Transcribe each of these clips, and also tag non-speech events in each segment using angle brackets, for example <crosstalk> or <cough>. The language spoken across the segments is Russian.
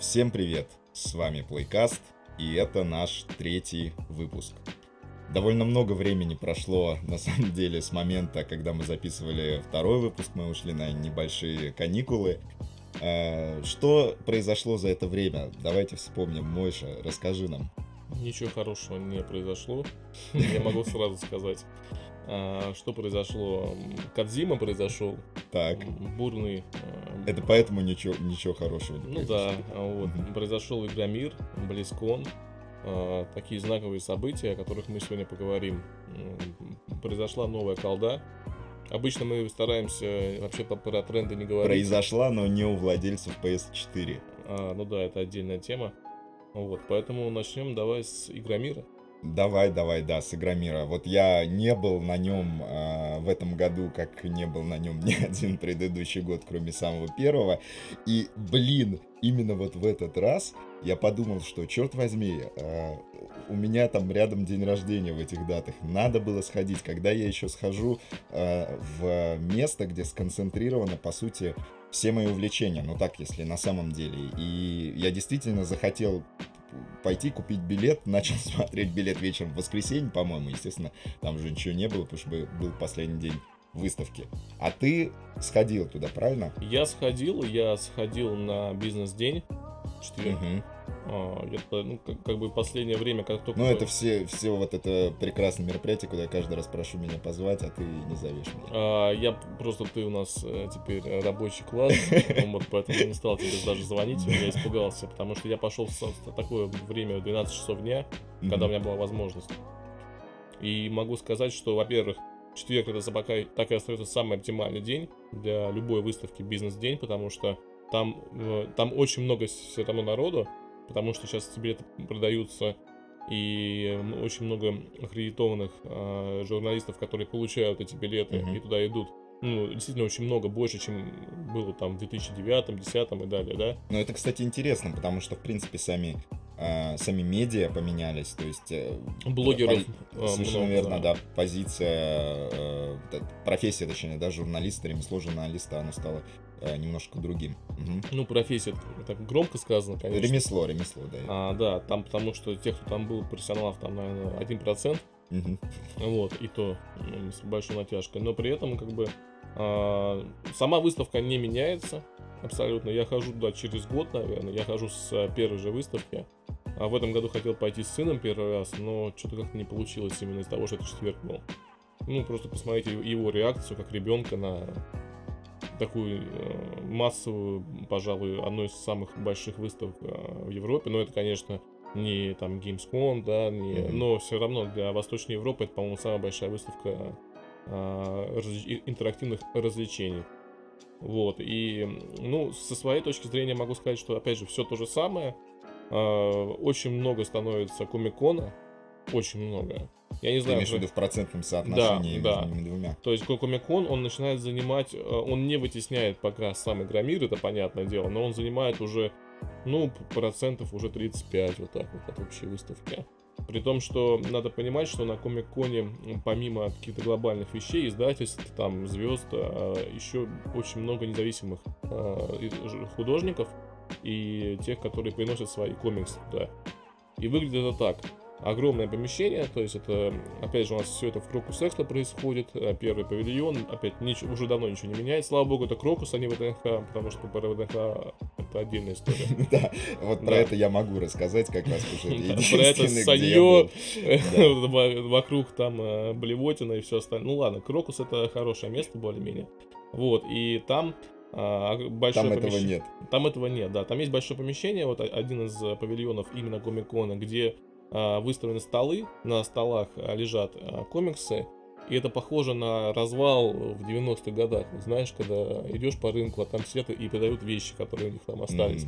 Всем привет! С вами Playcast, и это наш третий выпуск. Довольно много времени прошло, на самом деле, с момента, когда мы записывали второй выпуск, мы ушли на небольшие каникулы. Э, Что произошло за это время? Давайте вспомним. Мойша, расскажи нам. Ничего хорошего не произошло, я могу сразу сказать. А, Что произошло? Кадзима произошел, Так, бурный. Это поэтому ничего, ничего хорошего не Ну да, а вот. Произошел Игромир, Близкон. а, Такие знаковые события, о которых мы сегодня поговорим. Произошла новая колда. Обычно мы стараемся вообще про тренды не говорить. Произошла, но не у владельцев PS4. А, ну да, это отдельная тема. Вот, поэтому начнем давай с Игромира. Давай, давай, да, с Игромира. Вот я не был на нем в этом году, как не был на нем <laughs> ни один предыдущий год, кроме самого первого. И, блин, именно вот в этот раз я подумал, что, черт возьми, а, у меня там рядом день рождения в этих датах. Надо было сходить. Когда я еще схожу а, в место, где сконцентрировано, по сути, все мои увлечения. Ну так, если на самом деле. И я действительно захотел пойти купить билет, <laughs> начал смотреть билет вечером в воскресенье, по-моему, естественно, там же ничего не было, потому что был- последний день выставки. А ты сходил туда, правильно? Я сходил, я сходил на бизнес-день в четверг. Мгм. А, ну, как, как бы последнее время, как только... Ну, это все, все вот это прекрасное мероприятие, куда я каждый раз прошу меня позвать, а ты не зовешь меня. А, я просто, ты у нас э, теперь рабочий класс, вот поэтому я не стал тебе даже звонить, я испугался, потому что я пошел в такое время в 12 часов дня, когда у меня была возможность. И могу сказать, что, во-первых, четверг это пока так и остается самый оптимальный день для любой выставки бизнес-день, потому что там, э, там очень много все равно народу, потому что сейчас билеты продаются, и очень много аккредитованных э, журналистов, которые получают эти билеты Мгм. и туда идут. Ну, действительно, очень много, больше, чем было там в 2009, 2010 и далее, да? Ну, это, кстати, интересно, потому что, в принципе, сами, а, сами медиа поменялись, то есть... э, Блогеров по- э, Совершенно много, верно, да. Позиция, э, профессия, точнее, да, журналиста, ремесло журналиста, оно стало э, немножко другим. Мгм. Ну, профессия, так громко сказано, конечно. Ремесло, ремесло, да. А, да, там потому что тех, кто там был, профессионалов, там, наверное, 1%, Мгм. вот, и то ну, с большой натяжкой. Но при этом, как бы, а, сама выставка не меняется абсолютно. Я хожу туда через год, наверное, я хожу с а, первой же выставки. А в этом году хотел пойти с сыном первый раз, но что-то как-то не получилось именно из-за того, что это четверг был. Ну, просто посмотрите его реакцию как ребенка на такую э, массовую, пожалуй, одну из самых больших выставок э, в Европе. Но это, конечно, не там Gamescom, да, не... Мгм. но все равно для Восточной Европы это, по-моему, самая большая выставка э, и- интерактивных развлечений. Вот, и, ну, со своей точки зрения могу сказать, что, опять же, все то же самое. Э, Очень много становится комикона, очень много. Я не Ты знаю, имеешь в виду в процентном соотношении да. между ними двумя? то есть Комикон, он начинает занимать, э, он не вытесняет пока сам Игромир, это понятное дело, но он занимает уже, ну, процентов уже 35 вот так вот от общей выставки. При том, что надо понимать, что на Комик-Коне, помимо каких-то глобальных вещей, издательств, там, звезд, еще очень много независимых ж- художников и тех, которые приносят свои комиксы туда. И выглядит это так. Огромное помещение, то есть это, опять же, у нас все это в Крокус Экспо происходит, э, первый павильон, опять нич- уже давно ничего не меняется, слава богу, это Крокус, а не ВДНХ, потому что про ВДНХ это отдельная история. <laughs> Да, вот про это я могу рассказать как раз, потому что это <laughs> Про это санье, <laughs> вокруг там э, блевотина и все остальное. Ну ладно, Крокус это хорошее место более-менее. Вот, и там а, большое Там этого помещение- нет. Там этого нет, да. Там есть большое помещение, вот один из э, павильонов именно Комикона, где а, выставлены столы, на столах а, лежат а, комиксы, и это похоже на развал в 90-х годах. Знаешь, когда идешь по рынку, а там сидят и продают вещи, которые у них там остались.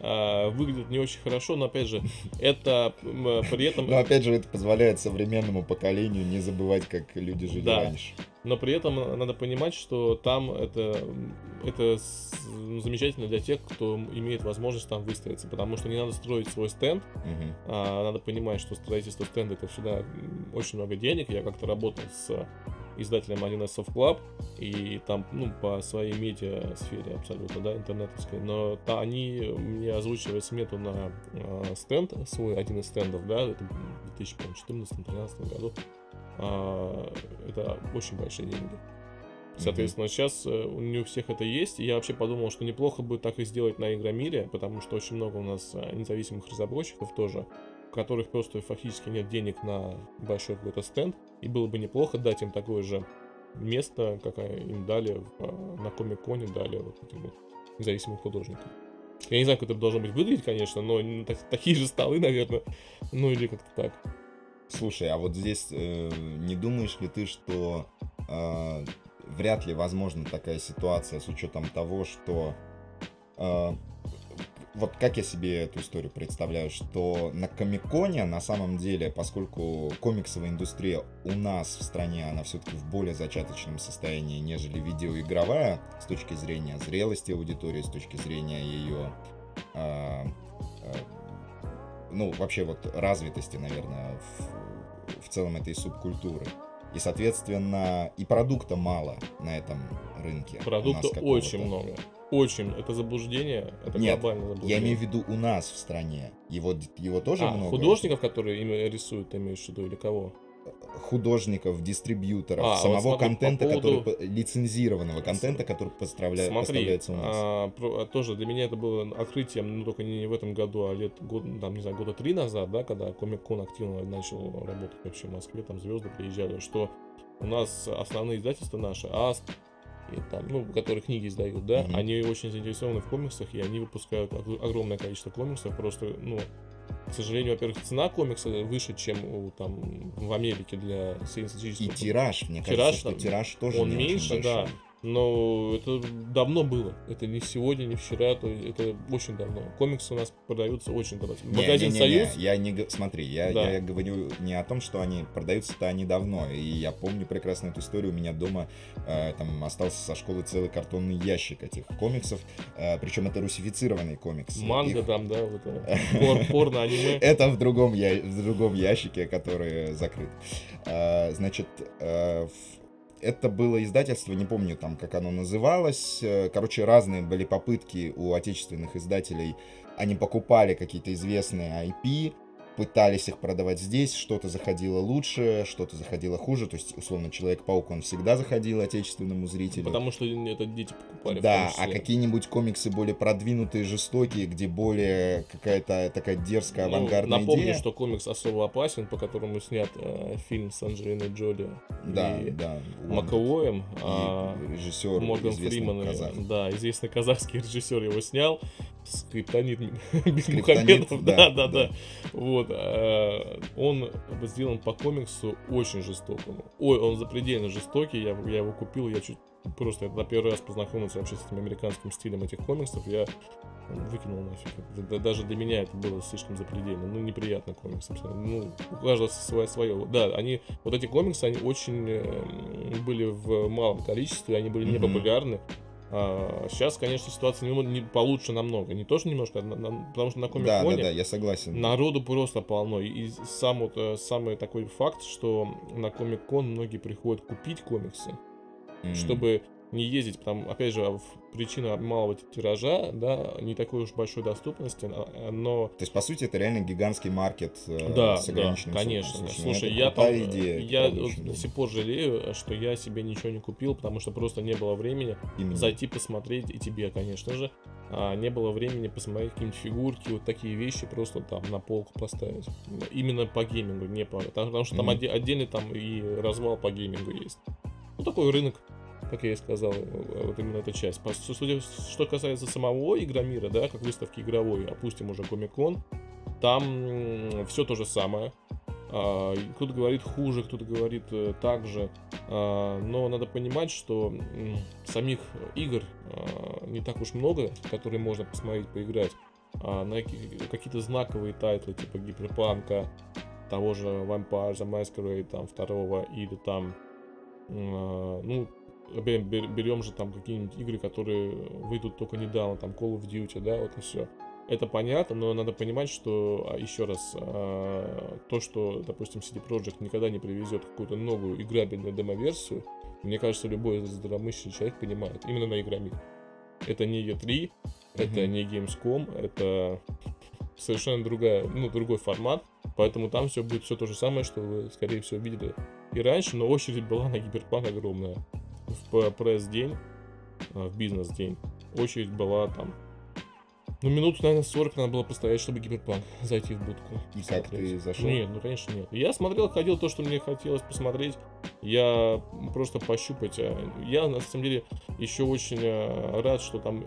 А, выглядит не очень хорошо, но опять же, это при этом... Но опять же, это позволяет современному поколению не забывать, как люди жили Да. раньше. Но при этом надо понимать, что там это, это ну, замечательно для тех, кто имеет возможность там выставиться, потому что не надо строить свой стенд, Мгм. а надо понимать, что строительство стенда это всегда очень много денег. Я как-то работал с издателем 1С Soft Club, и там, ну, по своей медиа сфере абсолютно, да, интернетовской, но та, они мне озвучивали смету на э, стенд, свой один из стендов, да, это в 2014-2013 году, это очень большие деньги. Соответственно, mm-hmm. сейчас э, не у всех это есть. И я вообще подумал, что неплохо бы так и сделать на Игромире, потому что очень много у нас э, независимых разработчиков тоже, у которых просто фактически нет денег на большой какой-то стенд. И было бы неплохо дать им такое же место, как им дали в, э, на Комик-Коне, дали вот этим вот независимым художникам. Я не знаю, как это должно быть выглядеть, конечно, но так, такие же столы, наверное. Ну или как-то так. Слушай, а вот здесь э, не думаешь ли ты, что э, вряд ли возможна такая ситуация с учетом того, что э, вот как я себе эту историю представляю, что на Комиконе на самом деле, поскольку комиксовая индустрия у нас в стране, она все-таки в более зачаточном состоянии, нежели видеоигровая, с точки зрения зрелости аудитории, с точки зрения ее, э, э, ну, вообще вот развитости, наверное, в, в целом этой субкультуры. И, соответственно, и продукта мало на этом рынке. Продукта очень много. Очень. Это заблуждение. Это Нет, глобальное заблуждение. я имею в виду у нас в стране. Его, его тоже а, много. художников, которые им рисуют, ты имеешь в виду, или кого? Художников, дистрибьюторов, а, самого вот смотри, контента, по поводу... который лицензированного контента, который поставля... Смотри, поставляется у нас. А, про, тоже для меня это было открытием, ну только не в этом году, а лет год, там не знаю, года три назад, да, когда Комик Кон активно начал работать вообще в Москве, там звезды приезжали, что у нас основные издательства наши, АСТ, и там, ну, которые книги издают, да, mm-hmm. они очень заинтересованы в комиксах, и они выпускают огромное количество комиксов, просто, ну, к сожалению, во-первых, цена комикса выше, чем у, там, в Америке для среднестатистического. И тираж, мне тираж, кажется, что тираж тоже он меньше, да. Но это давно было. Это не сегодня, не вчера, то это очень давно. Комиксы у нас продаются очень давно. Магазин не, не, не, Союз. Не, я не смотри, я, да. я говорю не о том, что они продаются-то они давно. И я помню прекрасно эту историю. У меня дома э, там остался со школы целый картонный ящик этих комиксов. Э, причем это русифицированные комиксы. Манга Их... там, да, вот это. <laughs> порно аниме. Это в другом, я... в другом ящике, который закрыт. Э, значит, э, это было издательство, не помню там, как оно называлось. Э, короче, разные были попытки у отечественных издателей. Они покупали какие-то известные IP, пытались их продавать здесь, что-то заходило лучше, что-то заходило хуже, то есть, условно, Человек-паук, он всегда заходил отечественному зрителю. Потому что это дети покупали. Да, а какие-нибудь комиксы более продвинутые, жестокие, где более какая-то такая дерзкая, ну, авангардная напомню, идея. что комикс особо опасен, по которому снят э, фильм с Анджелиной Джоли да, и да, Маковоем. А, режиссер Морган Фриман, казах. да, известный казахский режиссер его снял. Скриптонит <laughs> Бекмухамедов, да, да, да. Вот, э, он сделан по комиксу очень жестокому. Ой, он запредельно жестокий, я, я его купил, я чуть просто на первый раз познакомился вообще с этим американским стилем этих комиксов, я выкинул нафиг. Даже для меня это было слишком запредельно. Ну, неприятно комикс. Ну, у каждого свое, свое. Да, они, вот эти комиксы, они очень э, были в малом количестве, они были mm-hmm. непопулярны. А, сейчас, конечно, ситуация не, получше намного. Не тоже немножко, на, на, потому что на комик да, да, да, я согласен. Народу просто полно. И сам вот, э, самый такой факт, что на комик-кон многие приходят купить комиксы, mm. чтобы не ездить, потому, опять же, а причина малого тиража, да, не такой уж большой доступности, а, но... То есть, по сути, это реально гигантский маркет э, да, с ограниченным да, конечно. Слушай, Слушай я там, идея, я до сих пор жалею, что я себе ничего не купил, потому что просто не было времени Именно. зайти посмотреть, и тебе, конечно же, а не было времени посмотреть какие-нибудь фигурки, вот такие вещи просто там на полку поставить. Именно по геймингу, не по... Потому что там mm-hmm. отдельный там и развал по геймингу есть. Ну, такой рынок как я и сказал, вот именно эта часть. Что касается самого Игромира, да, как выставки игровой, опустим уже Комикон, там все то же самое. А, кто-то говорит хуже, кто-то говорит э, так же. А, но надо понимать, что самих игр а, не так уж много, которые можно посмотреть, поиграть. На какие-то знаковые title ы, типа Киберпанка, того же Vampire the Masquerade, там, второго, или там, ну, берем же там какие-нибудь игры, которые выйдут только недавно, там Call of Duty, да, вот и все. Это понятно, но надо понимать, что, а, еще раз, а, то, что, допустим, CD Projekt никогда не привезет какую-то новую играбельную демо-версию, Мне кажется, любой здравомыслящий человек понимает. Именно на Игромир. Это не E3, это Мгм. не Gamescom, это совершенно другая, ну, другой формат. Поэтому там все будет все то же самое, что вы, скорее всего, видели и раньше, но очередь была на Гиперпанк огромная. В пресс-день, а, в бизнес-день, очередь была там ну, минут, наверное, 40 надо было постоять, чтобы Гиперпанк зайти в будку. И как посмотреть. ты зашел? Нет, ну, конечно, нет. Я смотрел, ходил то, что мне хотелось посмотреть. Я просто пощупать. а, Я, на самом деле, еще очень а, рад, что там,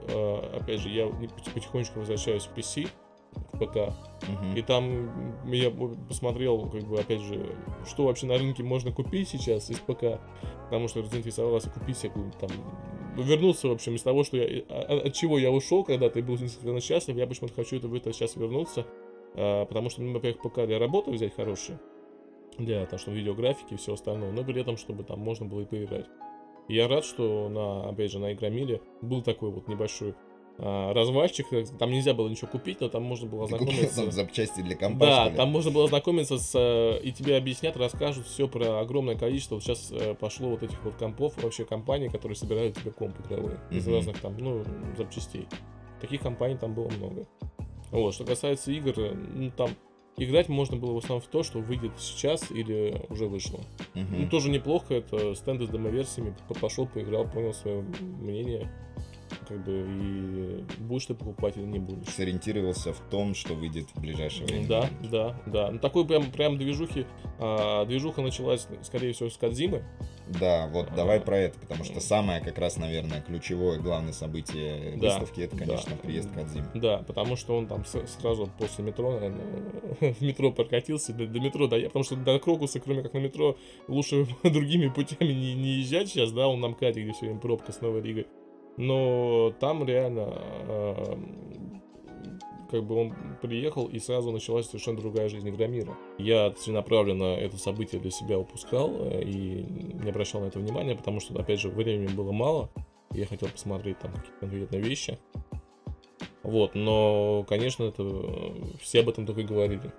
опять же, я не- потихонечку возвращаюсь в PC, ПК. Мгм. И там я посмотрел, как бы, опять же, что вообще на рынке можно купить сейчас из ПК. Потому что заинтересовался купить всякую там... Вернулся, в общем, из того, что я... а- От чего я ушел когда-то и был несколько счастлив, я почему-то хочу это в это сейчас вернуться. а, потому что, ну, во-первых, ПК для работы взять хороший. Для того, что видеографики и все остальное. Но при этом, чтобы там можно было и поиграть. И я рад, что на, опять же, на Игромире был такой вот небольшой а, развальчик. Там нельзя было ничего купить, но там можно было ознакомиться. там запчасти для компа, Да, там можно было знакомиться с... э, И тебе объяснят, расскажут все про огромное количество. Вот сейчас э, пошло вот этих вот компов, вообще компаний, которые собирают тебе комп игровые. Из Мгм. разных там, ну, запчастей. Таких компаний там было много. Вот, что касается игр, э, ну, там... Играть можно было в основном в то, что выйдет сейчас или уже вышло. Мгм. Ну, тоже неплохо, это стенды с демоверсиями. Пошел, поиграл, понял свое мнение. Как бы, и будешь ты покупать или не будешь. Сориентировался в том, что выйдет в ближайшее время. Да, да, да. Ну такой прям, прям движухи. а, движуха началась, скорее всего, с Кадзимы. Да, вот А, давай про это, потому что самое как раз, наверное, ключевое, главное событие Да, выставки, это, да. конечно, приезд Кадзимы. Да, потому что он там сразу после метро, наверное, <laughs> в метро прокатился, до, до метро доехал, потому что до Крокуса, кроме как на метро, лучше <laughs> другими путями не, не езжать сейчас, да, он на МКАДе, где все время пробка с Новой Ригой. Но там реально а, как бы он приехал, и сразу началась совершенно другая жизнь Игромира. Я целенаправленно это событие для себя упускал э, и не обращал на это внимания, потому что, опять же, времени было мало, я хотел посмотреть там какие-то конкретные вещи. Вот, но, конечно, это э, все об этом только и говорили.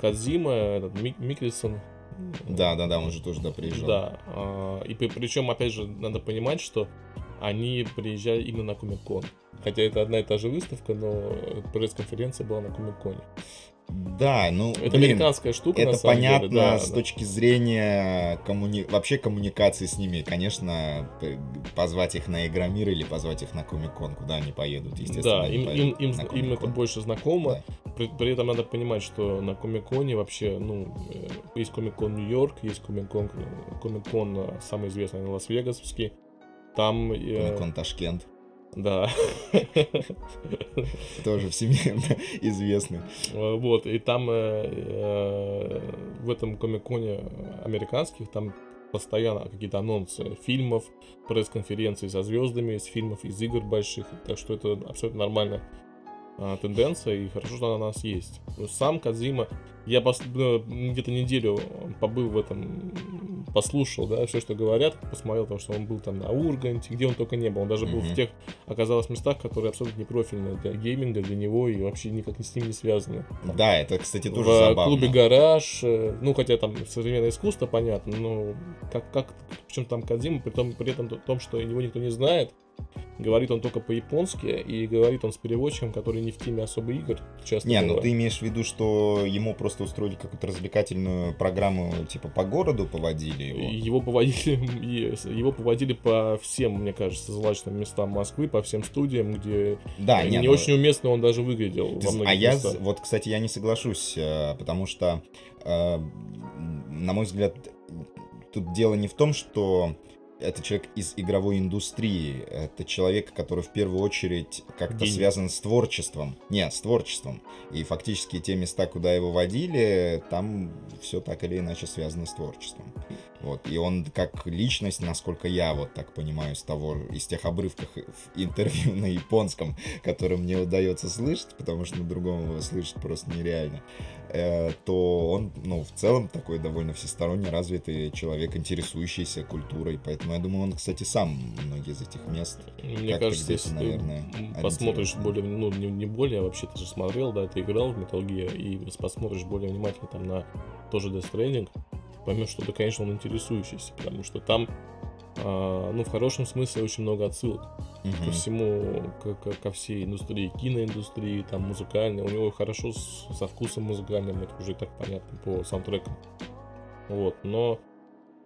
Кадзима, этот Мик- Микельсон. Да, да, да, он же тоже туда приезжал. Да, а, и причем, опять же, надо понимать, что они приезжали именно на Комик-кон. Хотя это одна и та же выставка, но пресс-конференция была на Комик-коне. Да, ну, Это блин, американская штука, на это самом понятно деле. да, с да. точки зрения коммуни... вообще коммуникации с ними. Конечно, позвать их на Игромир или позвать их на Комик-кон, куда они поедут, естественно. Да, им, им, им, на им это больше знакомо. Да. При, при этом надо понимать, что на Комик-коне вообще, ну, э, есть Комик-кон Нью-Йорк, есть Комик-кон, Комик-кон э, самый известный, наверное, Лас-Вегасовский. Там, э, Комик-кон Ташкент. да, <laughs> Тоже всемирно <laughs> известный. Э, Вот, и там э, э, в этом комиконе американских там постоянно какие-то анонсы фильмов, пресс-конференции со звездами из фильмов, из игр больших. Так что это абсолютно нормальная тенденция, и хорошо, что она у нас есть. Сам Кадзима, я ну, где-то неделю побыл в этом, послушал, да, все, что говорят, посмотрел, потому что он был там на Урганте, где он только не был. Он даже был в Мгм. тех, оказалось, местах, которые абсолютно не профильные для гейминга, для него, и вообще никак с ним не связаны. Да, это, кстати, тоже в забавно. клубе гараж, э, ну хотя там современное искусство, понятно, но как, как причем там Кадзима, при том, при этом том, что его никто не знает, говорит он только по-японски, и говорит он с переводчиком, который не в теме особо игр часто Не, ну ты имеешь в виду, что ему просто устроили какую-то развлекательную программу, типа по городу поводили его? Его поводили, <laughs> его поводили по всем, мне кажется, злачным местам Москвы, по всем студиям, где Да, не, не, ну, очень уместно он даже выглядел Ты во многих а я, местах. з- вот, кстати, я не соглашусь, э, потому что, э, на мой взгляд, тут дело не в том, что это человек из игровой индустрии, это человек, который в первую очередь как-то связан с творчеством. Не, с творчеством. И фактически те места, куда его водили, там все так или иначе связано с творчеством. Вот. И он как личность, насколько я вот так понимаю, из того, из тех обрывков интервью на японском, который мне удается слышать, потому что на другом его слышать просто нереально, э, то он, ну, в целом такой довольно всесторонне развитый человек, интересующийся культурой. Поэтому я думаю, он, кстати, сам многие из этих мест. Мне кажется, если ты наверное, м, посмотришь более, ну, не, не более, а вообще ты же смотрел, да, ты играл в Metal Gear, и посмотришь более внимательно там на тоже Death Stranding, поймешь, что ты, конечно, он интересующийся, потому что там а, ну, в хорошем смысле очень много отсылок Мгм. ко всему, ко, ко- ко всей индустрии, киноиндустрии, там, музыкальной. У него хорошо с- со вкусом музыкальным, это уже и так понятно по саундтрекам. Вот, но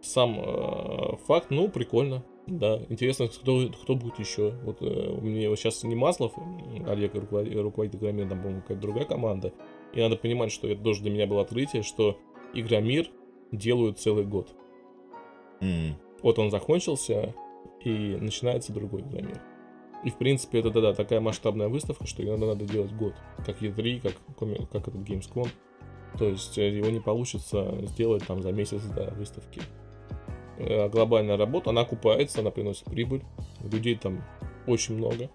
сам э, факт, ну, прикольно. Да, интересно, кто, кто будет еще. Вот э, у меня вот сейчас не Маслов, Олег руководит, руководит Игромир, там, по-моему, какая-то другая команда. И надо понимать, что это тоже для меня было открытие, что Игромир делают целый год. М. Вот он закончился, и начинается другой Игромир. И, в принципе, это, да-да, такая масштабная выставка, что ее надо, делать год. Как E3, как, как этот Gamescom. То есть э, его не получится сделать там за месяц до выставки. Э, Глобальная работа, она окупается, она приносит прибыль. Людей там очень много.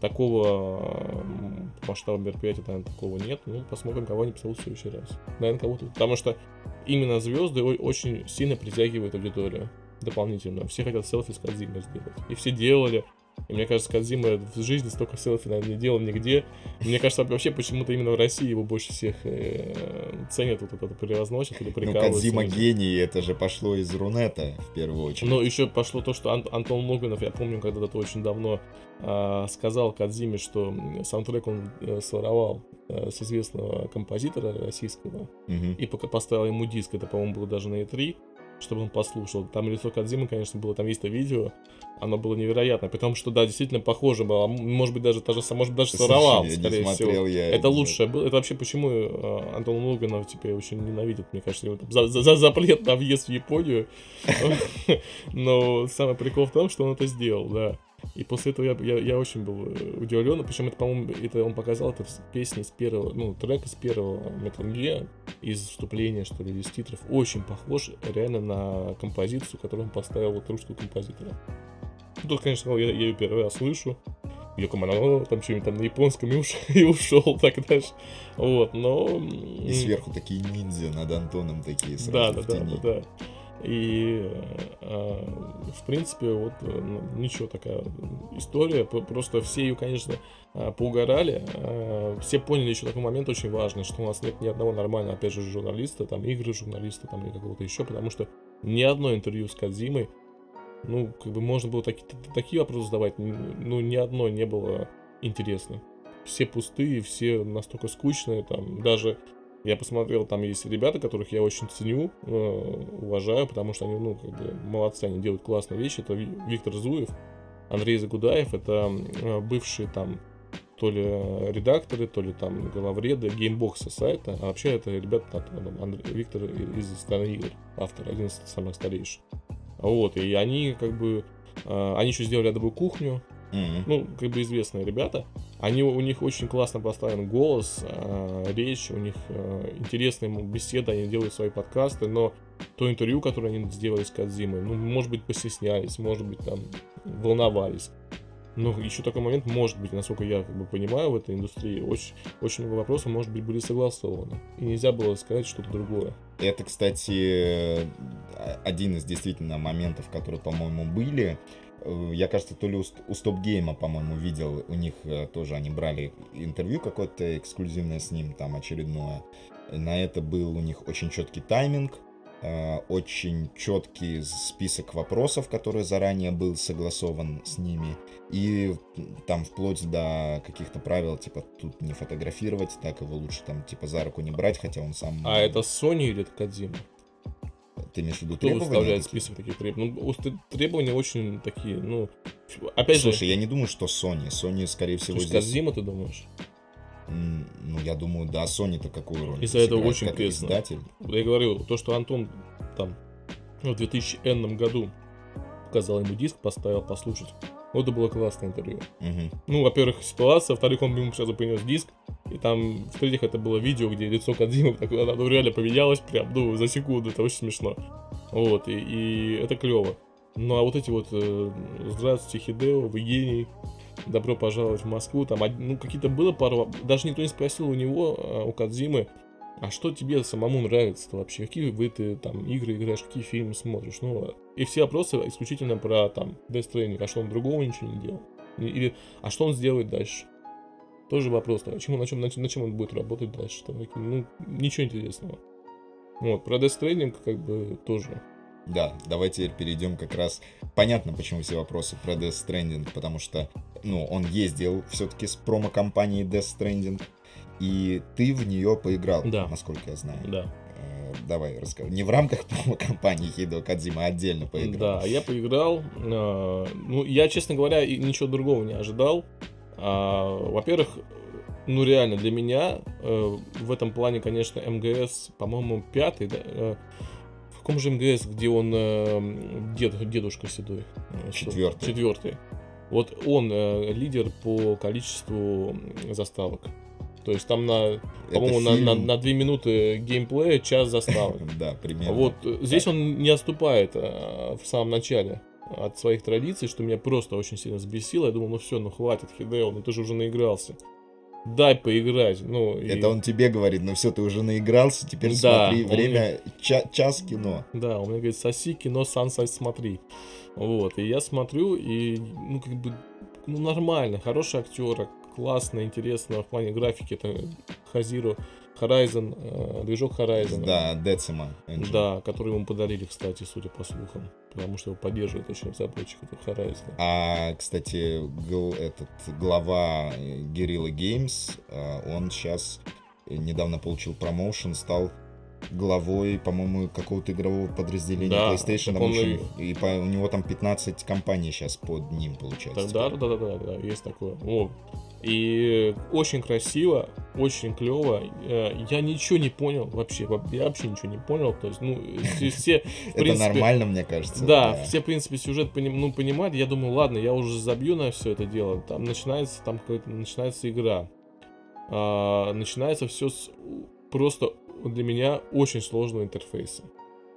Такого масштаба мероприятия, наверное, такого нет. Ну, посмотрим, кого они позовут в следующий раз. Наверное, кого-то. Потому что именно звезды очень сильно притягивают аудиторию дополнительно. Все хотят селфи с Кадзимой сделать. И все делали. И мне кажется, Кадзима в жизни столько селфи, наверное, не делал нигде. Мне кажется, вообще почему-то именно в России его больше всех э, ценят, вот это превозносят или Ну, прикалываются. Кадзима гений, это же пошло из Рунета, в первую очередь. Но еще пошло то, что Ан- Антон Логвинов, я помню, когда-то очень давно а, сказал Кадзиме, что саундтрек он э, своровал э, с известного композитора российского, Мгм. и пока поставил ему диск, это, по-моему, было даже на E3, чтобы он послушал. Там лицо Кадзимы, конечно, было, там есть это видео, оно было невероятно, потому что, да, действительно похоже было, м- может быть, даже та же, может, даже Слушай, я не скорее всего. я Это лучшее было. Это вообще почему э, Антон Логвинов теперь очень ненавидит, мне кажется, его за, за- за запрет на въезд в Японию. <laughs> Но самый прикол в том, что он это сделал, да. И после этого я, я, я очень был э, удивлен. Причем это, по-моему, это он показал это с песни из первого, ну, трек из первого Metal Gear, из вступления, что ли, из титров. Очень похож реально на композицию, которую он поставил вот русского композитора. Ну, Тут, конечно, я, я ее первый раз слышу. Командовал, там что-нибудь там на японском и, уш- <laughs> и ушел так дальше. Вот, но... И сверху такие ниндзя над Антоном такие сразу да, да, в да, да, да. И, э, в принципе, вот э, ну, ничего такая история. Просто все ее, конечно, э, поугорали. Все поняли еще такой момент очень важный, что у нас нет ни одного нормального, опять же, журналиста, там, игры журналиста, там, или какого-то еще, потому что ни одно интервью с Кадзимой, ну, как бы можно было таки- такие вопросы задавать, ну, ни одно не было интересно. Все пустые, все настолько скучные, там, даже я посмотрел, там есть ребята, которых я очень ценю, э, уважаю, потому что они, ну, как бы, молодцы, они делают классные вещи. Это Ви- Виктор Зуев, Андрей Загудаев, это э, бывшие там то ли редакторы, то ли там главреды Gmbox а сайта, а вообще это ребята, там, Андрей- Виктор из страны игр, автор, один из самых старейших. Вот, и они как бы, э, они еще сделали адовую кухню, Мгм. ну, как бы известные ребята. Они, у них очень классно поставлен голос, э, речь, у них э, интересные беседы, они делают свои подкасты, но то интервью, которое они сделали с Кадзимой, ну, может быть, постеснялись, может быть, там, волновались. Но еще такой момент, может быть, насколько я как бы понимаю в этой индустрии, очень, очень много вопросов, может быть, были согласованы. И нельзя было сказать что-то другое. Это, кстати, э, один из действительно моментов, которые, по-моему, были. Э, Я, кажется, то ли у, Ст- у Стоп Гейма, по-моему, видел, у них э, тоже они брали интервью какое-то эксклюзивное с ним, там очередное. На это был у них очень четкий тайминг, э, очень четкий список вопросов, который заранее был согласован с ними. И там вплоть до каких-то правил, типа, тут не фотографировать, так его лучше там, типа, за руку не брать, хотя он сам... А это Sony или это Кадзима? Ты имеешь в виду Кто требования выставляет такие? список таких требований? Ну, требования очень такие, ну... Опять же, Слушай, я не думаю, что Sony. Sony, скорее то всего, есть здесь... Кадзима, ты думаешь? Ну, я думаю, да, Sony-то какую роль? Из-за этого очень как тесно. издатель. Я говорю, то, что Антон там в 2000 году показал ему диск, поставил послушать. Вот это было классное интервью. Мгм. Ну, во-первых, ситуация, во-вторых, он ему сразу принес диск, и там, в-третьих, это было видео, где лицо Кадзимы <laughs> так, оно реально поменялось прям, ну, за секунду, это очень смешно. Вот, и, и это клево. Ну, а вот эти вот э, «Здравствуйте, Хидео, вы гений», «Добро пожаловать в Москву», там, ну, какие-то было пару... Даже никто не спросил у него, э, у Кадзимы, а что тебе самому нравится вообще? Какие вы ты там игры играешь, какие фильмы смотришь? Ну, и все вопросы исключительно про там Death Stranding, а что он другого ничего не делал? Или, а что он сделает дальше? Тоже вопрос. На, чем, на, чем, на чем он будет работать дальше? Там, ну, ничего интересного. Вот, про Death Stranding как бы тоже. Да, давайте перейдем как раз... Понятно, почему все вопросы про Death Stranding, потому что, ну, он ездил все-таки с промо-компанией Death Stranding, и ты в нее поиграл, Да. насколько я знаю. Да. Э, Давай, расскажи. Не в рамках <laughs> промо-компании Хидо Кадзима, а отдельно поиграл. Да, я поиграл. э, Ну, я, честно говоря, ничего другого не ожидал. А, Во-первых, ну реально, для меня э, в этом плане, конечно, МГС, по-моему, пятый, да? э, В каком же МГС, где он э, дед, дедушка седой? Э? Четвертый. Четвертый. Вот он э, лидер по количеству заставок. То есть там на, по-моему, на, на, на две минуты геймплея час заставок. <laughs> Да, примерно. Вот э, здесь он не отступает э, в самом начале от своих традиций, что меня просто очень сильно взбесило. Я думал, ну все, ну хватит, Хидео, ну ты же уже наигрался. Дай поиграть. Ну, и- Это он тебе говорит, ну все, ты уже наигрался, теперь Да, смотри, время, ча- час кино. Да, он мне говорит, соси кино, сансай смотри. Вот, и я смотрю, и, ну, как бы, ну, нормально, хороший актер, классно, интересно в плане графики. Это Хазиру Horizon, э, движок Horizon. Да, Децима. Да, который ему подарили, кстати, судя по слухам. Потому что его поддерживает очень разработчик этого Horizon. А, кстати, этот глава э, Guerrilla Games, э, он сейчас недавно получил промоушен, стал главой, по-моему, какого-то игрового подразделения Да, PlayStation. он очень- И по- у него там 15 компаний сейчас под ним, получается. Да, да, да, да, да, да, есть такое. О. И очень красиво, очень клево. Я ничего не понял вообще, во- я вообще ничего не понял. То есть, ну, все, <laughs> Это нормально, мне кажется. Да, все, в принципе, сюжет ну, понимают. Я думаю, ладно, я уже забью на все это дело. Там начинается, там начинается игра. А, начинается все с просто для меня очень сложного интерфейса.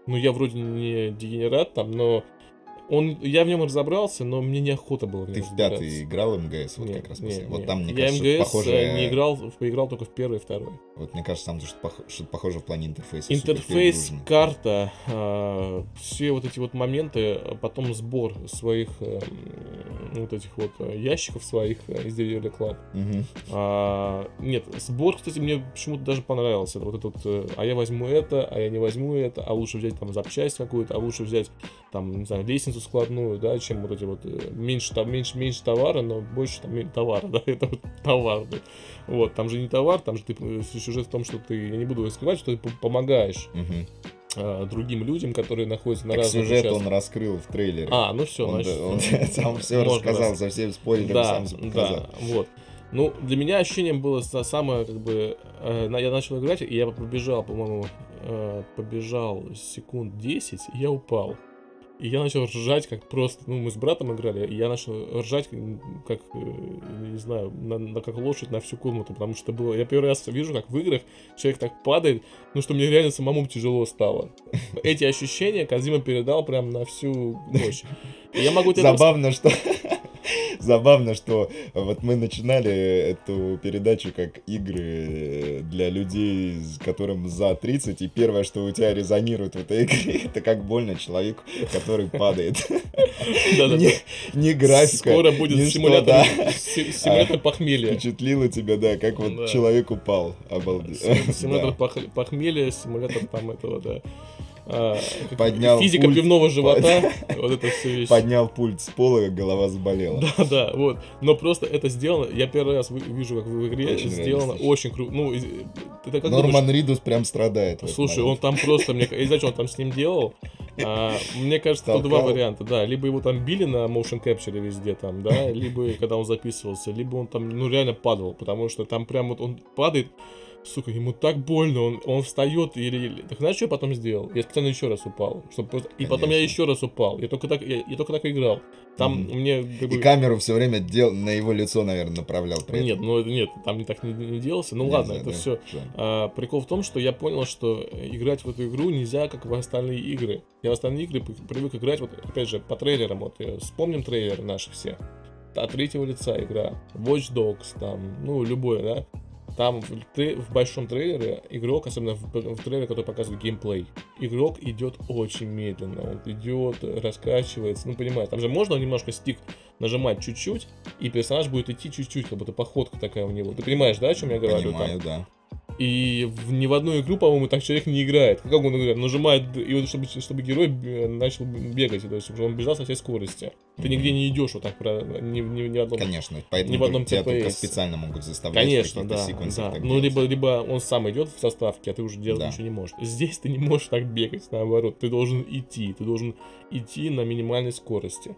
Ну, я вроде не дегенерат там, но он, я в нем разобрался, но мне неохота было Ты в пятый играл МГС, вот Нет, как раз нет, после. Вот нет. там, мне я кажется, МГС похожее... э, не играл, поиграл только в первый и второй. Вот мне кажется, там что-то пох- что-то похоже в плане интерфейса. Интерфейс, карта, а, все вот эти вот моменты, а потом сбор своих э, вот этих вот э, ящиков своих э, из Delivery Club. Мгм. А, нет, сбор, кстати, мне почему-то даже понравился. Вот этот, э, а я возьму это, а я не возьму это, а лучше взять там запчасть какую-то, а лучше взять там, не знаю, лестницу складную, да, чем вот эти вот э, меньше, там, меньше, меньше товара, но больше там товара, <laughs> да, это вот товар, да. Вот, там же не товар, там же ты, э, сюжет в том, что ты, я не буду раскрывать, что ты помогаешь а, другим людям, которые находятся на Так разных сюжет он участках. раскрыл в трейлере. А, ну все, он, значит, он э, сам все рассказал, рас- со всеми спойлерами Да, сам показал. да, вот. Ну, для меня ощущением было са- самое, как бы, э, я начал играть, и я побежал, по-моему, э, побежал секунд 10, и я упал. И я начал ржать, как просто, ну, мы с братом играли, и я начал ржать, как, э, не знаю, на, на- как лошадь на всю комнату, потому что было, я первый раз вижу, как в играх человек так падает, ну, что мне реально самому тяжело стало. <laughs> Эти ощущения Казима передал прям на всю мощь. Я могу тебе Забавно, что... Забавно, что вот мы начинали эту передачу как игры для людей, с которым за 30, и первое, что у тебя резонирует в этой игре, <laughs> это как больно человеку, который падает. Не, графика, Скоро будет симулятор, похмелья. Впечатлило тебя, да, как вот человек упал. Обалдеть. Сим- Симулятор <laughs> похмелья, симулятор там этого, да. А, как- Поднял Физика пульт. пивного живота, вот это все вещи. Поднял пульт с пола, голова заболела. Да, да, вот. Но просто это сделано, я первый раз вижу, как в игре Очень сделано очень круто. Ну, так как Норман думаешь? Ридус прям страдает. Слушай, он там просто, мне, я не знаю, что он там с ним делал. А, мне кажется, тут два Толкал. варианта, да. Либо его там били на motion capture везде там, да, либо когда он записывался, либо он там, ну, реально падал, потому что там прям вот он падает, сука, ему так больно, он, он встает или, или- Так знаешь, что я потом сделал? Я специально еще раз упал. Чтобы просто... И потом я Конечно. еще раз упал. Я только так, я, я только так играл. Там Мгм. мне как бы... И камеру все время дел... на его лицо, наверное, направлял. при Нет, этом. ну нет, там не так не, не делался. Ну Нельзя, ладно, это да? все. А, прикол в том, что я понял, что играть в эту игру нельзя, как в остальные игры. Я в остальные игры привык играть, вот опять же, по трейлерам. Вот э, вспомним трейлеры наши все. От третьего лица игра. Watch Dogs, там, ну, любое, да. Там тре- в большом трейлере игрок, особенно в, в трейлере, который показывает геймплей, игрок идет очень медленно. Он идет, раскачивается. Ну, понимаешь, там же можно немножко стик нажимать чуть-чуть, и персонаж будет идти чуть-чуть, как будто походка такая у него. Ты понимаешь, да, о чем я говорю? там? Понимаю, да. И в, ни в одну игру, по-моему, так человек не играет. Как он играет? Нажимает, и вот чтобы, чтобы герой начал бегать, то есть чтобы он бежал со всей скорости. Ты нигде не идешь вот так, ни, ни, ни в одном... Конечно, поэтому ни в одном тебя только специально могут заставлять Конечно, да, да. Ну, либо, либо он сам идет в составке, а ты уже делать да. ничего не можешь. Здесь ты не можешь так бегать, наоборот. Ты должен идти, ты должен идти на минимальной скорости.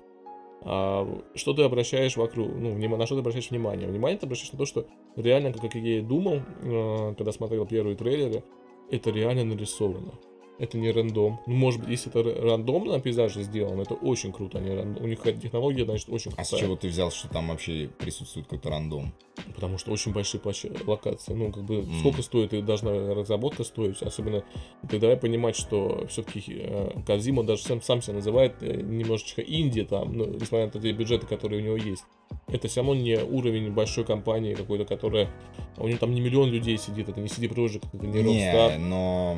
А, что ты обращаешь вокруг, ну, на что ты обращаешь внимание? Внимание ты обращаешь на то, что реально, как я и думал, а, когда смотрел первые трейлеры, это реально нарисовано это не рандом. Ну, может быть, если это рандомно на пейзаже сделано, это очень круто. Они рандом... У них технология, значит, очень крутая. А с чего ты взял, что там вообще присутствует какой-то рандом? Потому что очень большие локации. Ну, как бы, mm. сколько стоит и должна разработка стоить. Особенно, ты давай понимать, что все-таки э, Казима даже сам, сам себя называет э, немножечко Индия там, ну, несмотря на те бюджеты, которые у него есть это все равно не уровень большой компании какой-то, которая... У нее там не миллион людей сидит, это не CD Projekt, это не Rockstar. Не, но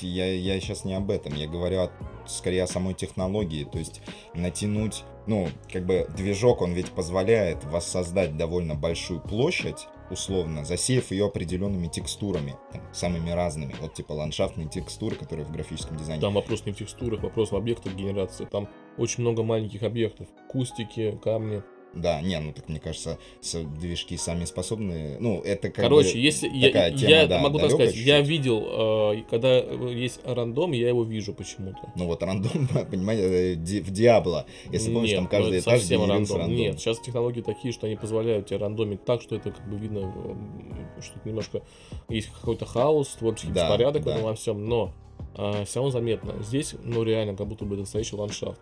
я, я сейчас не об этом, я говорю о, скорее о самой технологии, то есть натянуть, ну, как бы движок, он ведь позволяет воссоздать довольно большую площадь, условно, засеяв ее определенными текстурами, там, самыми разными, вот типа ландшафтные текстуры, которые в графическом дизайне. Там вопрос не в текстурах, вопрос в объектах генерации, там очень много маленьких объектов, кустики, камни, да, не, ну так мне кажется, движки сами способны. Ну, это как Короче, бы если такая я, тема, я да, могу так сказать, чуть-чуть. я видел, э, когда есть рандом, я его вижу почему-то. Ну вот рандом, <laughs> понимаете, э, в Диабло. Если помнишь, Нет, там каждый ну, этаж совсем рандом. рандом. Нет, сейчас технологии такие, что они позволяют тебе рандомить так, что это как бы видно, что немножко есть какой-то хаос, творческий да, беспорядок да. во всем, но э, все равно заметно. Здесь, ну реально, как будто бы настоящий ландшафт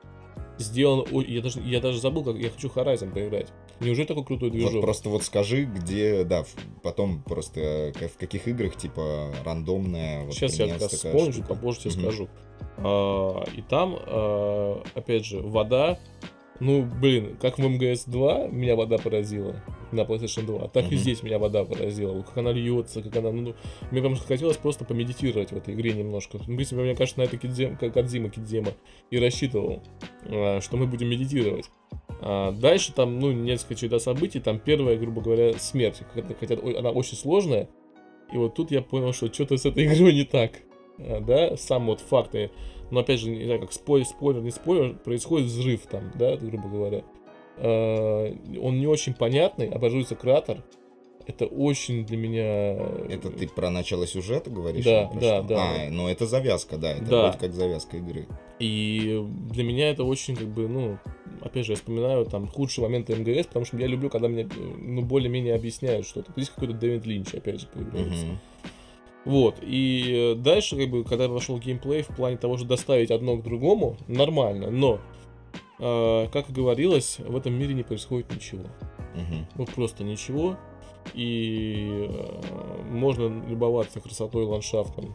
сделан... Я даже, я даже забыл, как я хочу Horizon поиграть. Неужели такой крутой движок? Вот просто вот скажи, где, да, потом просто в каких играх, типа, рандомная... Вот, Сейчас я как раз вспомню, попозже тебе mm скажу. А, и там, а, опять же, вода ну, блин, как в МГС 2 меня вода поразила на PlayStation 2, так mm-hmm. и здесь меня вода поразила. Как она льется, как она... Ну, мне прям хотелось просто помедитировать в этой игре немножко. В принципе, мне кажется, на это Кидзема, Кадзима Кидзема и рассчитывал, а, что мы будем медитировать. А дальше там, ну, несколько череда событий. Там первая, грубо говоря, смерть. Хотя она очень сложная. И вот тут я понял, что что-то с этой игрой не так. А, да, сам вот факт но опять же, не знаю, как спойлер, спойлер, не спойлер, происходит взрыв там, да, грубо говоря. Э, он не очень понятный, обожуется кратер. Это очень для меня... Это ты про начало сюжета говоришь? Да, да, что? да. А, ну это завязка, да, это да. вроде как завязка игры. И для меня это очень как бы, ну, опять же, я вспоминаю там худшие моменты МГС, потому что я люблю, когда мне, ну, более-менее объясняют что-то. Здесь какой-то Дэвид Линч, опять же, появляется. Угу. Вот, и дальше, как бы, когда пошел геймплей в плане того, что доставить одно к другому, нормально, но, э, как и говорилось, в этом мире не происходит ничего. Угу. Вот просто ничего, и э, можно любоваться красотой, ландшафтом,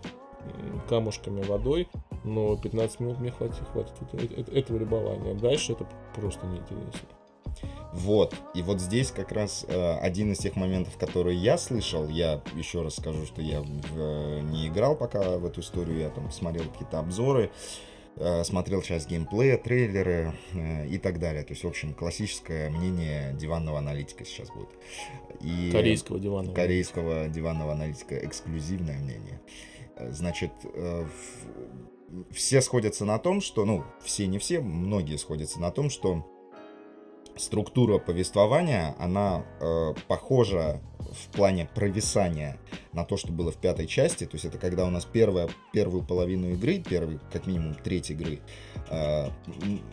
камушками, водой, но 15 минут мне хватит, хватит этого любования. Дальше это просто неинтересно. Вот. И вот здесь как раз э, один из тех моментов, которые я слышал, я еще раз скажу, что я в, э, не играл пока в эту историю, я там смотрел какие-то обзоры, э, смотрел часть геймплея, трейлеры э, и так далее. То есть, в общем, классическое мнение диванного аналитика сейчас будет. И корейского диванного. Корейского диванного аналитика, эксклюзивное мнение. Значит, э, все сходятся на том, что, ну, все не все, многие сходятся на том, что структура повествования, она э, похожа в плане провисания на то, что было в пятой части. То есть это когда у нас первая, первую половину игры, первый, как минимум, треть игры, э,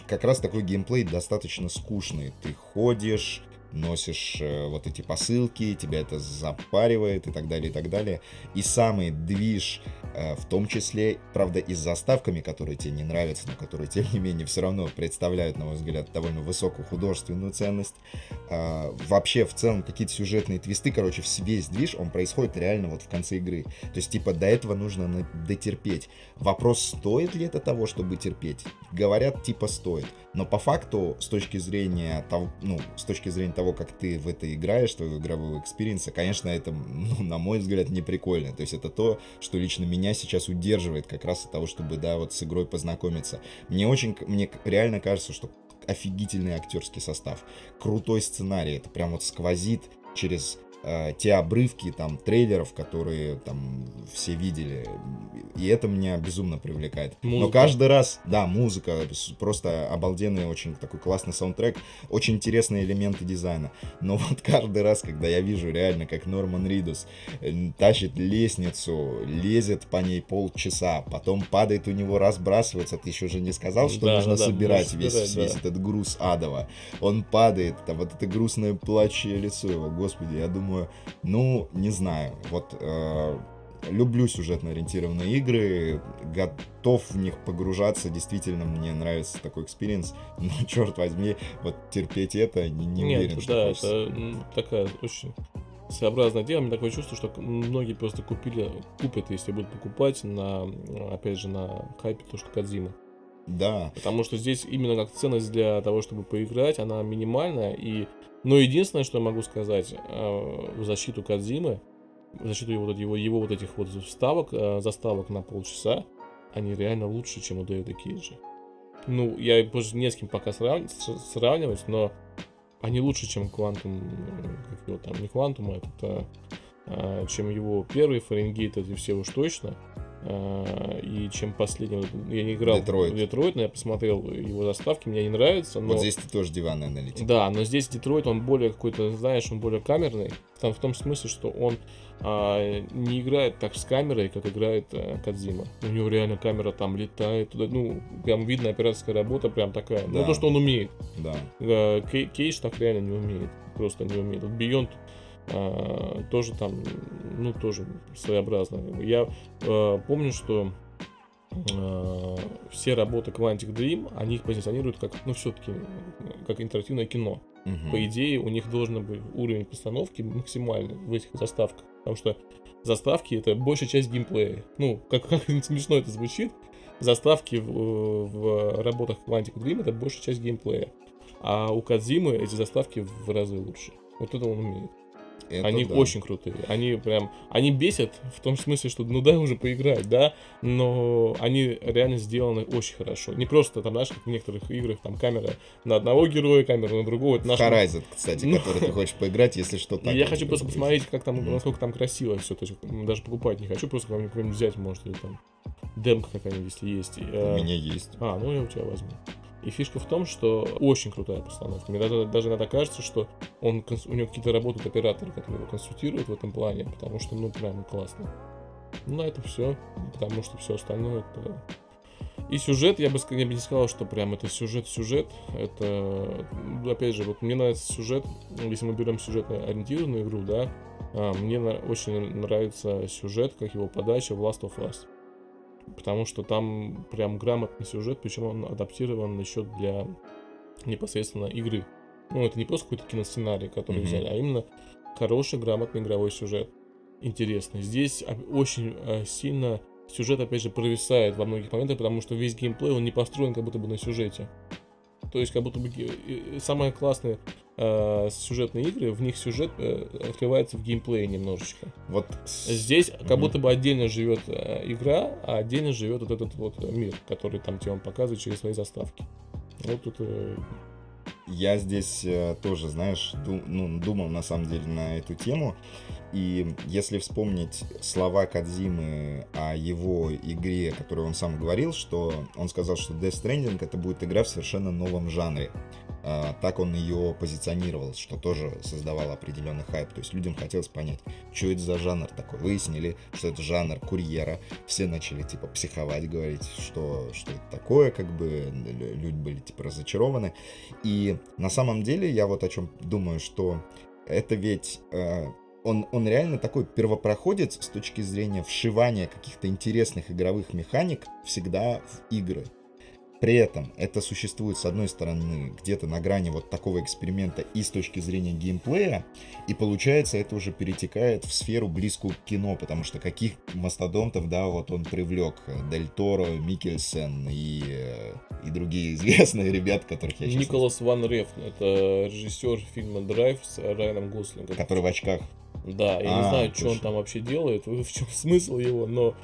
как раз такой геймплей достаточно скучный. Ты ходишь, носишь э, вот эти посылки, тебя это запаривает и так далее, и так далее. И самый движ, э, в том числе, правда, и с заставками, которые тебе не нравятся, но которые, тем не менее, все равно представляют, на мой взгляд, довольно высокую художественную ценность. Э, вообще, в целом, какие-то сюжетные твисты, короче, весь движ, он происходит реально вот в конце игры. То есть, типа, до этого нужно дотерпеть. Вопрос, стоит ли это того, чтобы терпеть? Говорят, типа, стоит. Но по факту, с точки зрения того, ну, с точки зрения того, как ты в это играешь, твоего игрового experience а, конечно, это, ну, на мой взгляд, не прикольно. То есть это то, что лично меня сейчас удерживает как раз от того, чтобы, да, вот с игрой познакомиться. Мне очень, мне реально кажется, что офигительный актерский состав, крутой сценарий, это прям вот сквозит через те обрывки там трейлеров, которые там все видели. И это меня безумно привлекает. Музыка. Но каждый раз, да, музыка, просто обалденный, очень такой классный саундтрек, очень интересные элементы дизайна. Но <laughs> вот каждый раз, когда я вижу реально, как Норман Ридус э, тащит лестницу, лезет по ней полчаса, потом падает у него, разбрасывается, ты еще же не сказал, что Да, нужно да, собирать весь, собирать, весь да. этот груз адова. Он падает, там вот это грустное плачье лицо его, господи, я думаю, ну, не знаю, вот э, люблю сюжетно ориентированные игры, готов в них погружаться, действительно, мне нравится такой experience, <laughs> но, черт возьми, вот терпеть это, не, не Нет, уверен, что да, хочется. это такая очень своеобразная тема. Мне такое чувство, что многие просто купили, купят, если будут покупать на, опять же, на хайпе то, что Кадзима. Да, Потому что здесь именно как ценность для того, чтобы поиграть, она минимальная. И... Но единственное, что я могу сказать э, в защиту Кадзимы, в защиту его, его, его вот этих вот вставок, э, заставок на полчаса, они реально лучше, чем у Дэвида Кейджа. Ну, я позже не с кем пока срав- с- сравнивать, но они лучше, чем Квантум, как его там, не Квантум, а этот, а, чем его первый Фаренгейт, эти все уж точно. А, и чем последний, вот я не играл Детройт. в Детройт, но я посмотрел его заставки, мне не нравится, но... вот здесь ты тоже диванный аналитик. Да, но здесь Детройт, он более какой-то, знаешь, он более камерный. Там в том смысле, что он а, не играет так с камерой, как играет а, Кадзима. У него реально камера там летает туда, ну, прям видно операторская работа прям такая. Ну, Да. то, что он умеет. Да, А, Кей- Кейдж так реально не умеет. Просто не умеет. Вот Beyond а, тоже там, ну, тоже своеобразно. Я а, помню, что а, все работы Quantic Dream, они их позиционируют как, ну, все-таки, как интерактивное кино. Мгм. По идее, у них должен быть уровень постановки максимальный в этих заставках. Потому что заставки это большая часть геймплея. Ну, как, <laughs> как смешно это звучит, заставки в, в работах Quantic Dream это большая часть геймплея. А у Кадзимы эти заставки в разы лучше. Вот это он умеет. Это они да. очень крутые. Они прям, они бесят в том смысле, что ну дай уже поиграть, да, но они реально сделаны очень хорошо. Не просто там, знаешь, как в некоторых играх, там камера на одного героя, камера на другого. Это наш- Horizon, <laughs> кстати, Ну. который ты хочешь поиграть, если что, так. Я хочу просто посмотреть, как там, насколько там красиво все. То есть даже покупать не хочу, просто какой-нибудь взять, может, или там демка какая-нибудь, если есть. И, У э, меня есть. А, ну я у тебя возьму. И фишка в том, что очень крутая постановка. Мне даже, даже иногда кажется, что он, у него какие-то работают операторы, которые его консультируют в этом плане, потому что, ну, прям классно. Ну, на это все, потому что все остальное это... И сюжет, я бы, я бы не сказал, что прям это сюжет-сюжет. Это, ну, опять же, вот мне нравится сюжет, если мы берем сюжетно-ориентированную игру, да, а, мне очень нравится сюжет, как его подача в Last of Us. Потому что там прям грамотный сюжет, причем он адаптирован еще для непосредственно игры. Ну, это не просто какой-то киносценарий, который Мгм. взяли, а именно хороший, грамотный игровой сюжет. Интересный. Здесь очень а, сильно сюжет, опять же, провисает во многих моментах, потому что весь геймплей, он не построен как будто бы на сюжете. То есть, как будто бы ге- и- а, сюжетные игры, в них сюжет э, открывается в геймплее немножечко. Вот Здесь как Мгм. будто бы отдельно живет э, игра, а отдельно живет вот этот вот э, мир, который там тебе он показывает через свои заставки. Вот тут э, Я здесь э, тоже, знаешь, ду- ну, думал на самом деле на эту тему. И если вспомнить слова Кадзимы о его игре, которую он сам говорил, что он сказал, что Death Stranding это будет игра в совершенно новом жанре. А, так он ее позиционировал, что тоже создавало определенный хайп. То есть людям хотелось понять, что это за жанр такой. Выяснили, что это жанр курьера. Все начали типа психовать, говорить, что, что это такое, как бы лю- люди были типа разочарованы. И на самом деле я вот о чем думаю, что это ведь э, он, он реально такой первопроходец с точки зрения вшивания каких-то интересных игровых механик всегда в игры. При этом это существует, с одной стороны, где-то на грани вот такого эксперимента и с точки зрения геймплея, и получается это уже перетекает в сферу близкую к кино, потому что каких мастодонтов, да, вот он привлек, Дель Торо, Микельсен и, э, и другие <laughs> известные ребята, которых я сейчас Николас Ван Рефн, это режиссер фильма Драйв с Райаном Гослингом. который в очках. Да, я А, не знаю, что он там вообще делает, <laughs> в чем смысл его, но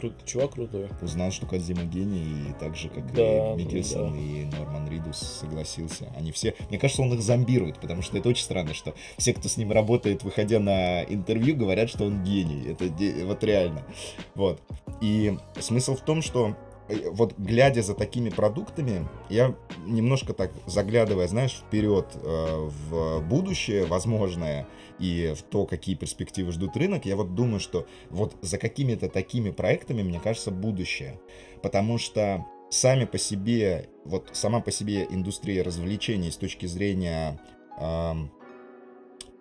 кру- чувак крутой. Узнал, что Кодзима гений, и так же, как Да, и Микельсон да. и Норман Ридус согласился. Они все... Мне кажется, он их зомбирует, потому что это очень странно, что все, кто с ним работает, выходя на интервью, говорят, что он гений. Это де- вот реально. Вот. И смысл в том, что вот глядя за такими продуктами, я немножко так заглядывая, знаешь, вперед э, в будущее возможное и в то, какие перспективы ждут рынок, я вот думаю, что вот за какими-то такими проектами, мне кажется, будущее. Потому что сами по себе, вот сама по себе индустрия развлечений с точки зрения, ам,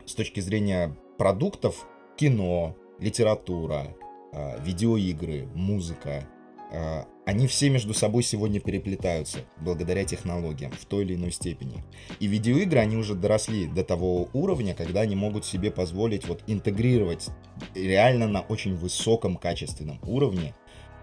с точки зрения продуктов, кино, литература, а, видеоигры, музыка, а, они все между собой сегодня переплетаются благодаря технологиям в той или иной степени. И видеоигры, они уже доросли до того уровня, когда они могут себе позволить вот интегрировать реально на очень высоком качественном уровне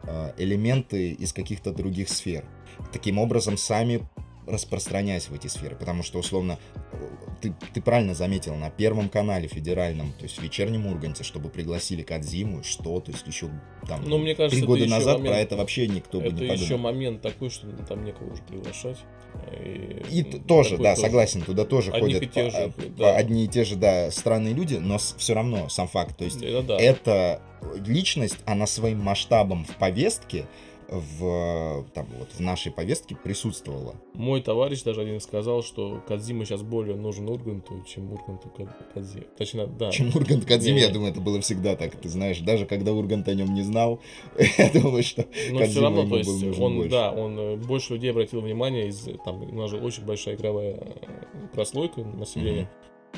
э, элементы из каких-то других сфер. Таким образом, сами распространяясь в эти сферы. Потому что, условно, э, ты, ты правильно заметил, на Первом канале федеральном, то есть в вечернем Урганте, чтобы пригласили Кадзиму, что, то есть еще там Ну, мне кажется, три это года еще назад момент- про это вообще никто бы Это не еще подумал. момент такой, что там некого уже приглашать. И м, тоже, да, согласен, туда тоже Одних ходят и по- же, по- да. одни и те же, да, странные люди, но все равно сам факт, то есть Это да. эта личность, она своим масштабом в повестке, в, там, вот, в нашей повестке присутствовала. Мой товарищ даже один сказал, что Кадзима сейчас более нужен Урганту, чем Урганту Кад- Кадзима. Точнее, да. Чем Ургант Кадзиме, я думаю, это было всегда так, ты знаешь, даже когда Ургант о нем не знал, <laughs> я думаю, что Но все Кодзима равно, то есть, он, больше. да, он э, больше людей обратил внимание из, там, у нас же очень большая игровая э, прослойка населения.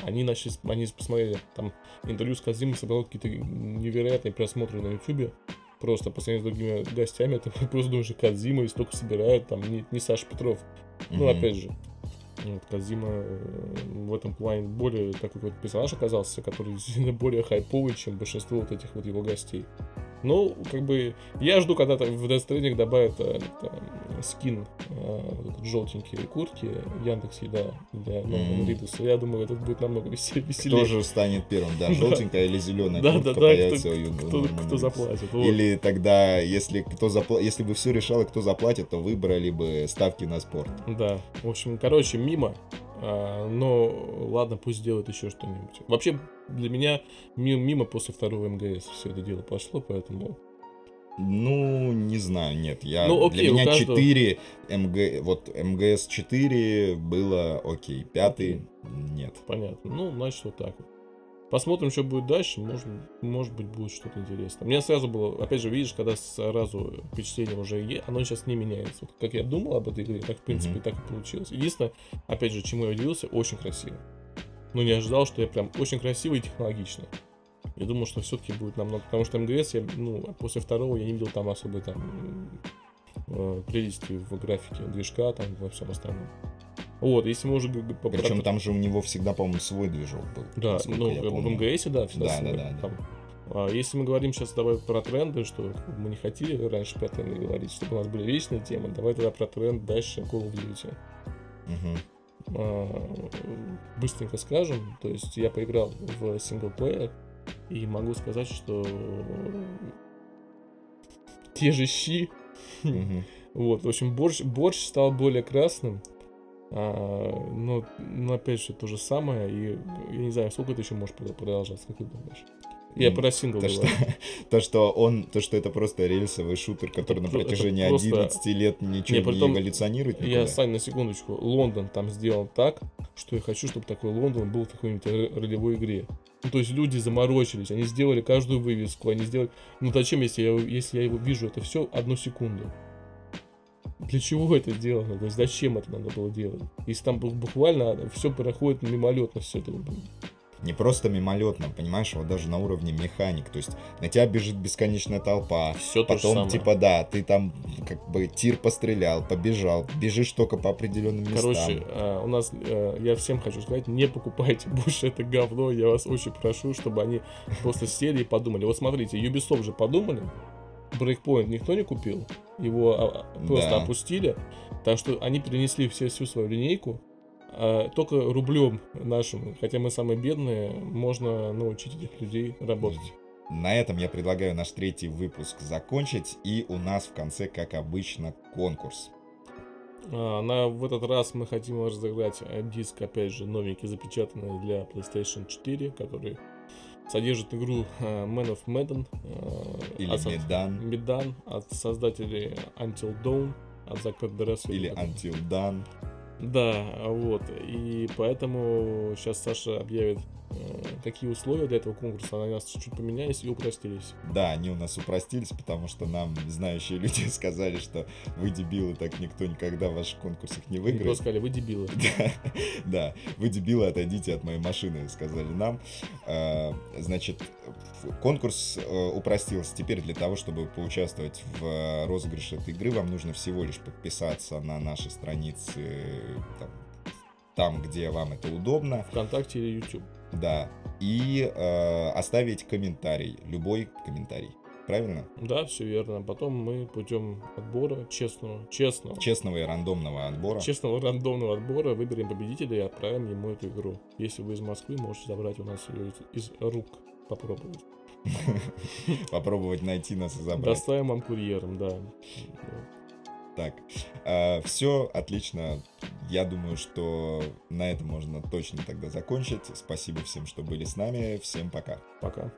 Они начали, они посмотрели, там, интервью с Кадзимой собрало какие-то невероятные просмотры на Ютубе. Просто по сравнению с другими гостями, ты <laughs> просто думаешь, Кадзима и столько собирают, там, не, не Саша Петров. Ну, Мгм. опять же, вот Кадзима э, в этом плане более такой вот персонаж оказался, который <laughs> действительно более хайповый, чем большинство вот этих вот его гостей. Ну, как бы, я жду, когда там в Death Stranding добавят э, скин э, вот этот куртки Яндекс Еда для Нормана Мгм. Ридуса. Я думаю, это будет намного веселее. же станет первым, да, <laughs> желтенькая или зеленая Да, куртка да, да, появится кто, у кто- кто заплатит. вот. Или тогда, если кто запла... если бы все решало, кто заплатит, то выбрали бы ставки на спорт. Да, в общем, короче, мимо. А, но ладно, пусть делают еще что-нибудь. Вообще, для меня ми- мимо после второго МГС все это дело пошло, поэтому... Ну, не знаю, нет. Я, Ну, окей, для меня каждого- 4 МГ, вот МГС 4 было окей, пятый нет. Понятно. Ну, значит, вот так вот. Посмотрим, что будет дальше. Может, может быть, будет что-то интересное. Мне сразу было, опять же, видишь, когда сразу впечатление уже есть, оно сейчас не меняется. Вот как я думал об этой игре, так, в принципе, Мгм. так и получилось. Единственное, опять же, чему я удивился, очень красиво. Но не ожидал, что я прям очень красиво и технологично. Я думал, что все-таки будет намного. Потому что МГС, я, ну, после второго я не видел там особой там э, прелести в графике движка, там во всем остальном. Вот, если мы уже Причем там же у него всегда, по-моему, свой движок был. да, ну, в. МГСе, да, всегда Да, свой, да, да, да. там. А если мы говорим сейчас давай про тренды, что мы не хотели раньше про тренды говорить, чтобы у нас были вечные темы, давай тогда про тренд дальше Call of Duty. Мгм. А, быстренько скажем, то есть я поиграл в синглплеер и могу сказать, что те же щи, Мгм. <laughs> вот, в общем, борщ, борщ стал более красным, а, но, но опять же то же самое, и я не знаю, сколько это еще может прод- продолжаться, как ты думаешь? Я про сингл То что, <laughs> то, что он, то, что это просто рельсовый шутер, который на это протяжении просто- 11 лет ничего Не, не, притом эволюционирует Я, никуда. Сань, на секундочку, Лондон там сделан так, что я хочу, чтобы такой Лондон был в какой-нибудь ролевой игре. Ну, то есть люди заморочились, они сделали каждую вывеску, они сделали... Ну, зачем, если я, если я его вижу, это все одну секунду? Для чего это сделано? То есть зачем это надо было делать? Если там бу- буквально все проходит мимолетно, все это. Не просто мимолетно, понимаешь, вот даже на уровне механик. То есть на тебя бежит бесконечная толпа. Все то же Потом, самое. типа, да, ты там как бы тир пострелял, побежал, бежишь только по определенным местам. Короче, а, у нас, э, я всем хочу сказать, не покупайте <laughs> больше это говно, я вас очень прошу, чтобы они просто сели и подумали. Вот смотрите, Ubisoft же подумали, Breakpoint никто не купил, его а, а, просто Да. опустили, так что они перенесли все, всю свою линейку а, только рублем нашим, хотя мы самые бедные, можно научить этих людей работать. На этом я предлагаю наш третий выпуск закончить, и у нас в конце, как обычно, конкурс. А, на, в этот раз мы хотим разыграть диск, опять же, новенький, запечатанный для PlayStation 4, который содержит игру uh, Man of Madden. Uh, Или от, Medan. Medan от создателей Until Dawn, от Zack Pedderes. Или Until Dawn. Да, вот. И поэтому сейчас Саша объявит Э, какие условия для этого конкурса, они у нас чуть-чуть поменялись и упростились. Да, они у нас упростились, потому что нам знающие люди <laughs> сказали, что вы дебилы, так никто никогда в ваших конкурсах не выиграет. Никто сказали, вы дебилы. <laughs> Да, да, вы дебилы, отойдите от моей машины, сказали нам. А, значит, конкурс э, упростился. Теперь для того, чтобы поучаствовать в розыгрыше этой игры, вам нужно всего лишь подписаться на наши страницы там, там где вам это удобно. Вконтакте или YouTube. Да. И э, оставить комментарий, любой комментарий. Правильно? Да, все верно. Потом мы путем отбора, честного, честного. Честного и рандомного отбора. Честного рандомного отбора выберем победителя и отправим ему эту игру. Если вы из Москвы, можете забрать у нас ее из, из рук. Попробовать. <laughs> Попробовать найти нас и забрать. Доставим вам курьером, да. Так, э, все отлично. Я думаю, что на этом можно точно тогда закончить. Спасибо всем, что были с нами. Всем пока. Пока.